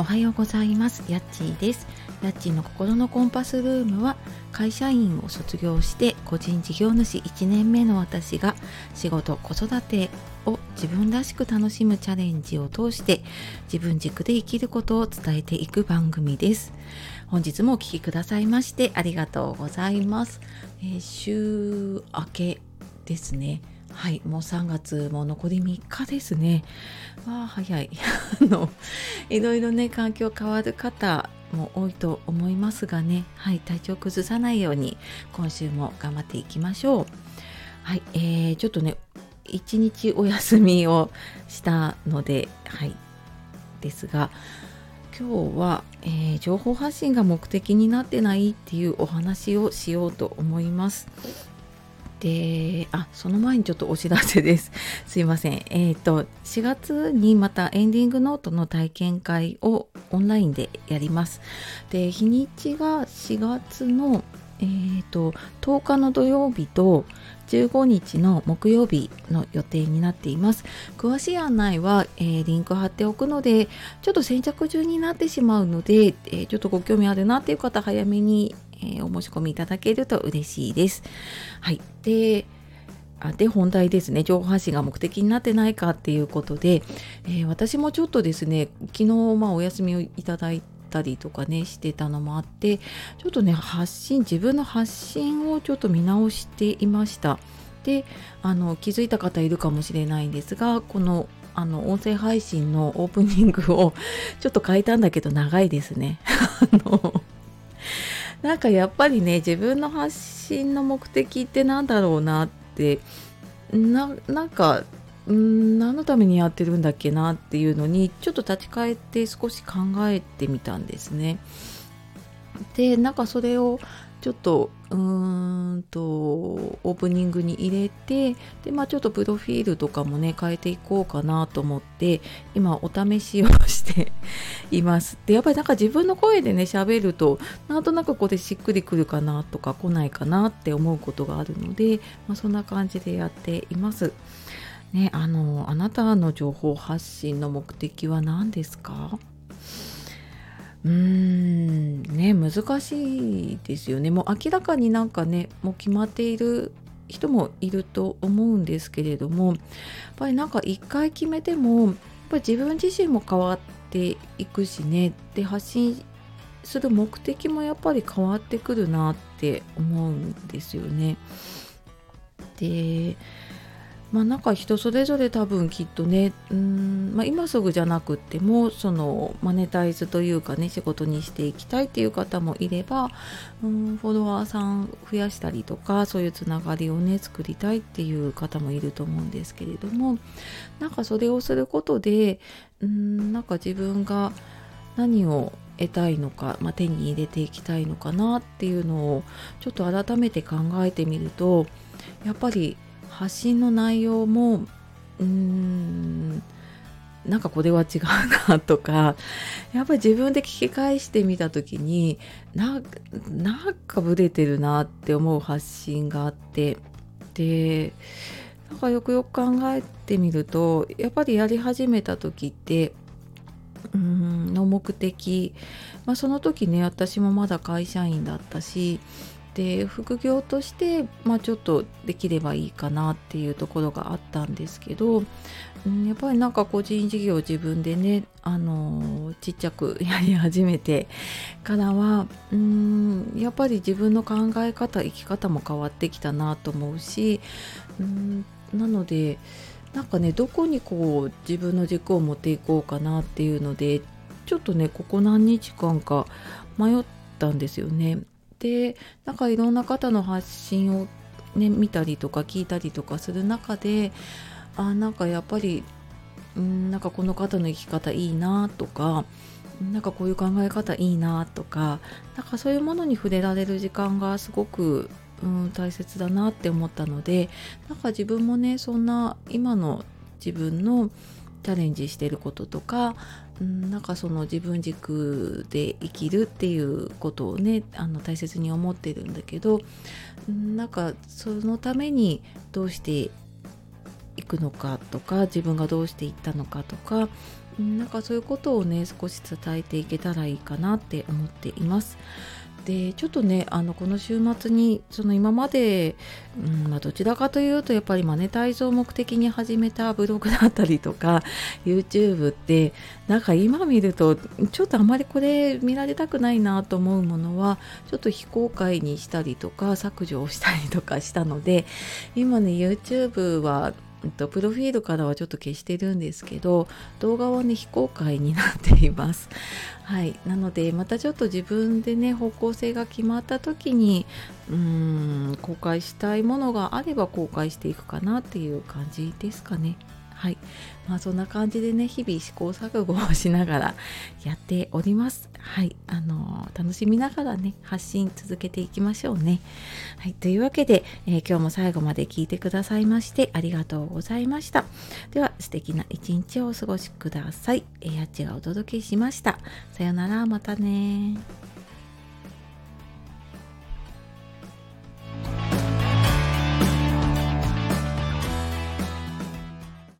おはようございます。やっちーです。やっちーの心のコンパスルームは会社員を卒業して個人事業主1年目の私が仕事子育てを自分らしく楽しむチャレンジを通して自分軸で生きることを伝えていく番組です。本日もお聴きくださいましてありがとうございます、えー、週明けですね。はいもう3月も残り3日ですね。わあ早い。あのいろいろね環境変わる方も多いと思いますがね。はい体調崩さないように今週も頑張っていきましょう。はいえー、ちょっとね一日お休みをしたのではいですが今日は、えー、情報発信が目的になってないっていうお話をしようと思います。で、あ、その前にちょっとお知らせです。すいません。えっ、ー、と、4月にまたエンディングノートの体験会をオンラインでやります。で、日にちが4月の、えーと、10日の土曜日と15日の木曜日の予定になっています。詳しい案内は、えー、リンク貼っておくので、ちょっと先着順になってしまうので、えー、ちょっとご興味あるなっていう方、早めにえ、お申し込みいただけると嬉しいです。はい。で、あで本題ですね情報発信が目的になってないかっていうことで、えー、私もちょっとですね昨日まあお休みをいただいたりとかねしてたのもあってちょっとね発信自分の発信をちょっと見直していましたであの気づいた方いるかもしれないんですがこのあの音声配信のオープニングを ちょっと変えたんだけど長いですね あのなんかやっぱりね自分の発信の目的って何だろうなってななんかん何のためにやってるんだっけなっていうのにちょっと立ち返って少し考えてみたんですね。でなんかそれをちょっとうーんとオープニングに入れてでまあちょっとプロフィールとかもね変えていこうかなと思って今お試しをして います。でやっぱりなんか自分の声でね喋るとなんとなくここでしっくりくるかなとか来ないかなって思うことがあるので、まあ、そんな感じでやっています。ねあのあなたの情報発信の目的は何ですか？うーんね難しいですよねもう明らかになんかねもう決まっている人もいると思うんですけれどもやっぱりなんか一回決めてもやっぱ自分自身も変わっていくしねで発信する目的もやっぱり変わってくるなって思うんですよね。でまあなんか人それぞれ多分きっとねうん、まあ、今すぐじゃなくってもそのマネタイズというかね仕事にしていきたいっていう方もいればうんフォロワーさん増やしたりとかそういうつながりをね作りたいっていう方もいると思うんですけれどもなんかそれをすることでうんなんか自分が何を得たいのか、まあ、手に入れていきたいのかなっていうのをちょっと改めて考えてみるとやっぱり発信の内容もうーんなんかこれは違うなとか やっぱり自分で聞き返してみた時になんかブレてるなって思う発信があってでなんかよくよく考えてみるとやっぱりやり始めた時ってうんの目的、まあ、その時ね私もまだ会社員だったしで副業として、まあ、ちょっとできればいいかなっていうところがあったんですけど、うん、やっぱりなんか個人事業自分でね、あのちっちゃくやり始めてからはうんやっぱり自分の考え方生き方も変わってきたなと思うしうんなのでなんかねどこにこう自分の軸を持っていこうかなっていうのでちょっとねここ何日間か迷ったんですよね。でなんかいろんな方の発信をね見たりとか聞いたりとかする中であなんかやっぱりんなんかこの方の生き方いいなとかなんかこういう考え方いいなとかなんかそういうものに触れられる時間がすごく、うん、大切だなって思ったのでなんか自分もねそんな今の自分のチャレンジしてることとかなんかその自分軸で生きるっていうことをねあの大切に思ってるんだけどなんかそのためにどうしていくのかとか自分がどうしていったのかとかなんかそういうことをね少し伝えていけたらいいかなって思っています。でちょっとねあのこの週末にその今まで、うんまあ、どちらかというとやっぱりマネタイズを目的に始めたブログだったりとか YouTube ってなんか今見るとちょっとあまりこれ見られたくないなと思うものはちょっと非公開にしたりとか削除をしたりとかしたので今ね YouTube はとプロフィールからはちょっと消してるんですけど動画はね非公開になっています。はい。なのでまたちょっと自分でね方向性が決まった時にうーん公開したいものがあれば公開していくかなっていう感じですかね。まあそんな感じでね日々試行錯誤をしながら やっております。はい。あのー、楽しみながらね発信続けていきましょうね。はい。というわけで、えー、今日も最後まで聞いてくださいましてありがとうございました。では素敵な一日をお過ごしください、えー、やっちがお届けしました。さよなら。またね